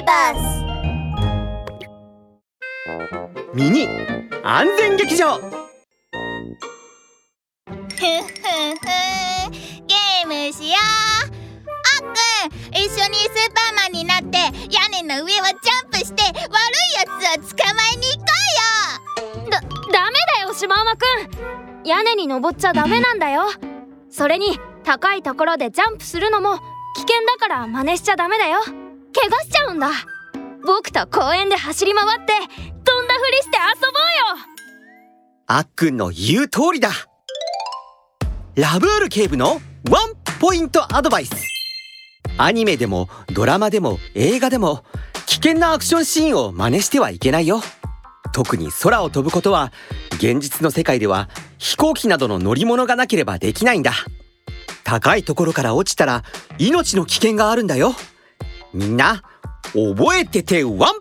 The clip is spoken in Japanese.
ビバスミニ安全劇場。ふふふゲームしようあっくん一緒にスーパーマンになって屋根の上をジャンプして悪いやつを捕まえに行こうよだ、ダメだよシマウマくん屋根に登っちゃダメなんだよそれに高いところでジャンプするのも危険だから真似しちゃダメだよ怪我しちゃうんだ。僕と公園で走り回って飛んだふりして遊ぼうよ。あっくんの言う通りだ。ラブール警部のワンポイントアドバイス。アニメでもドラマでも映画でも危険なアクションシーンを真似してはいけないよ。特に空を飛ぶことは現実の世界では飛行機などの乗り物がなければできないんだ。高いところから落ちたら命の危険があるんだよ。みんな覚えててワン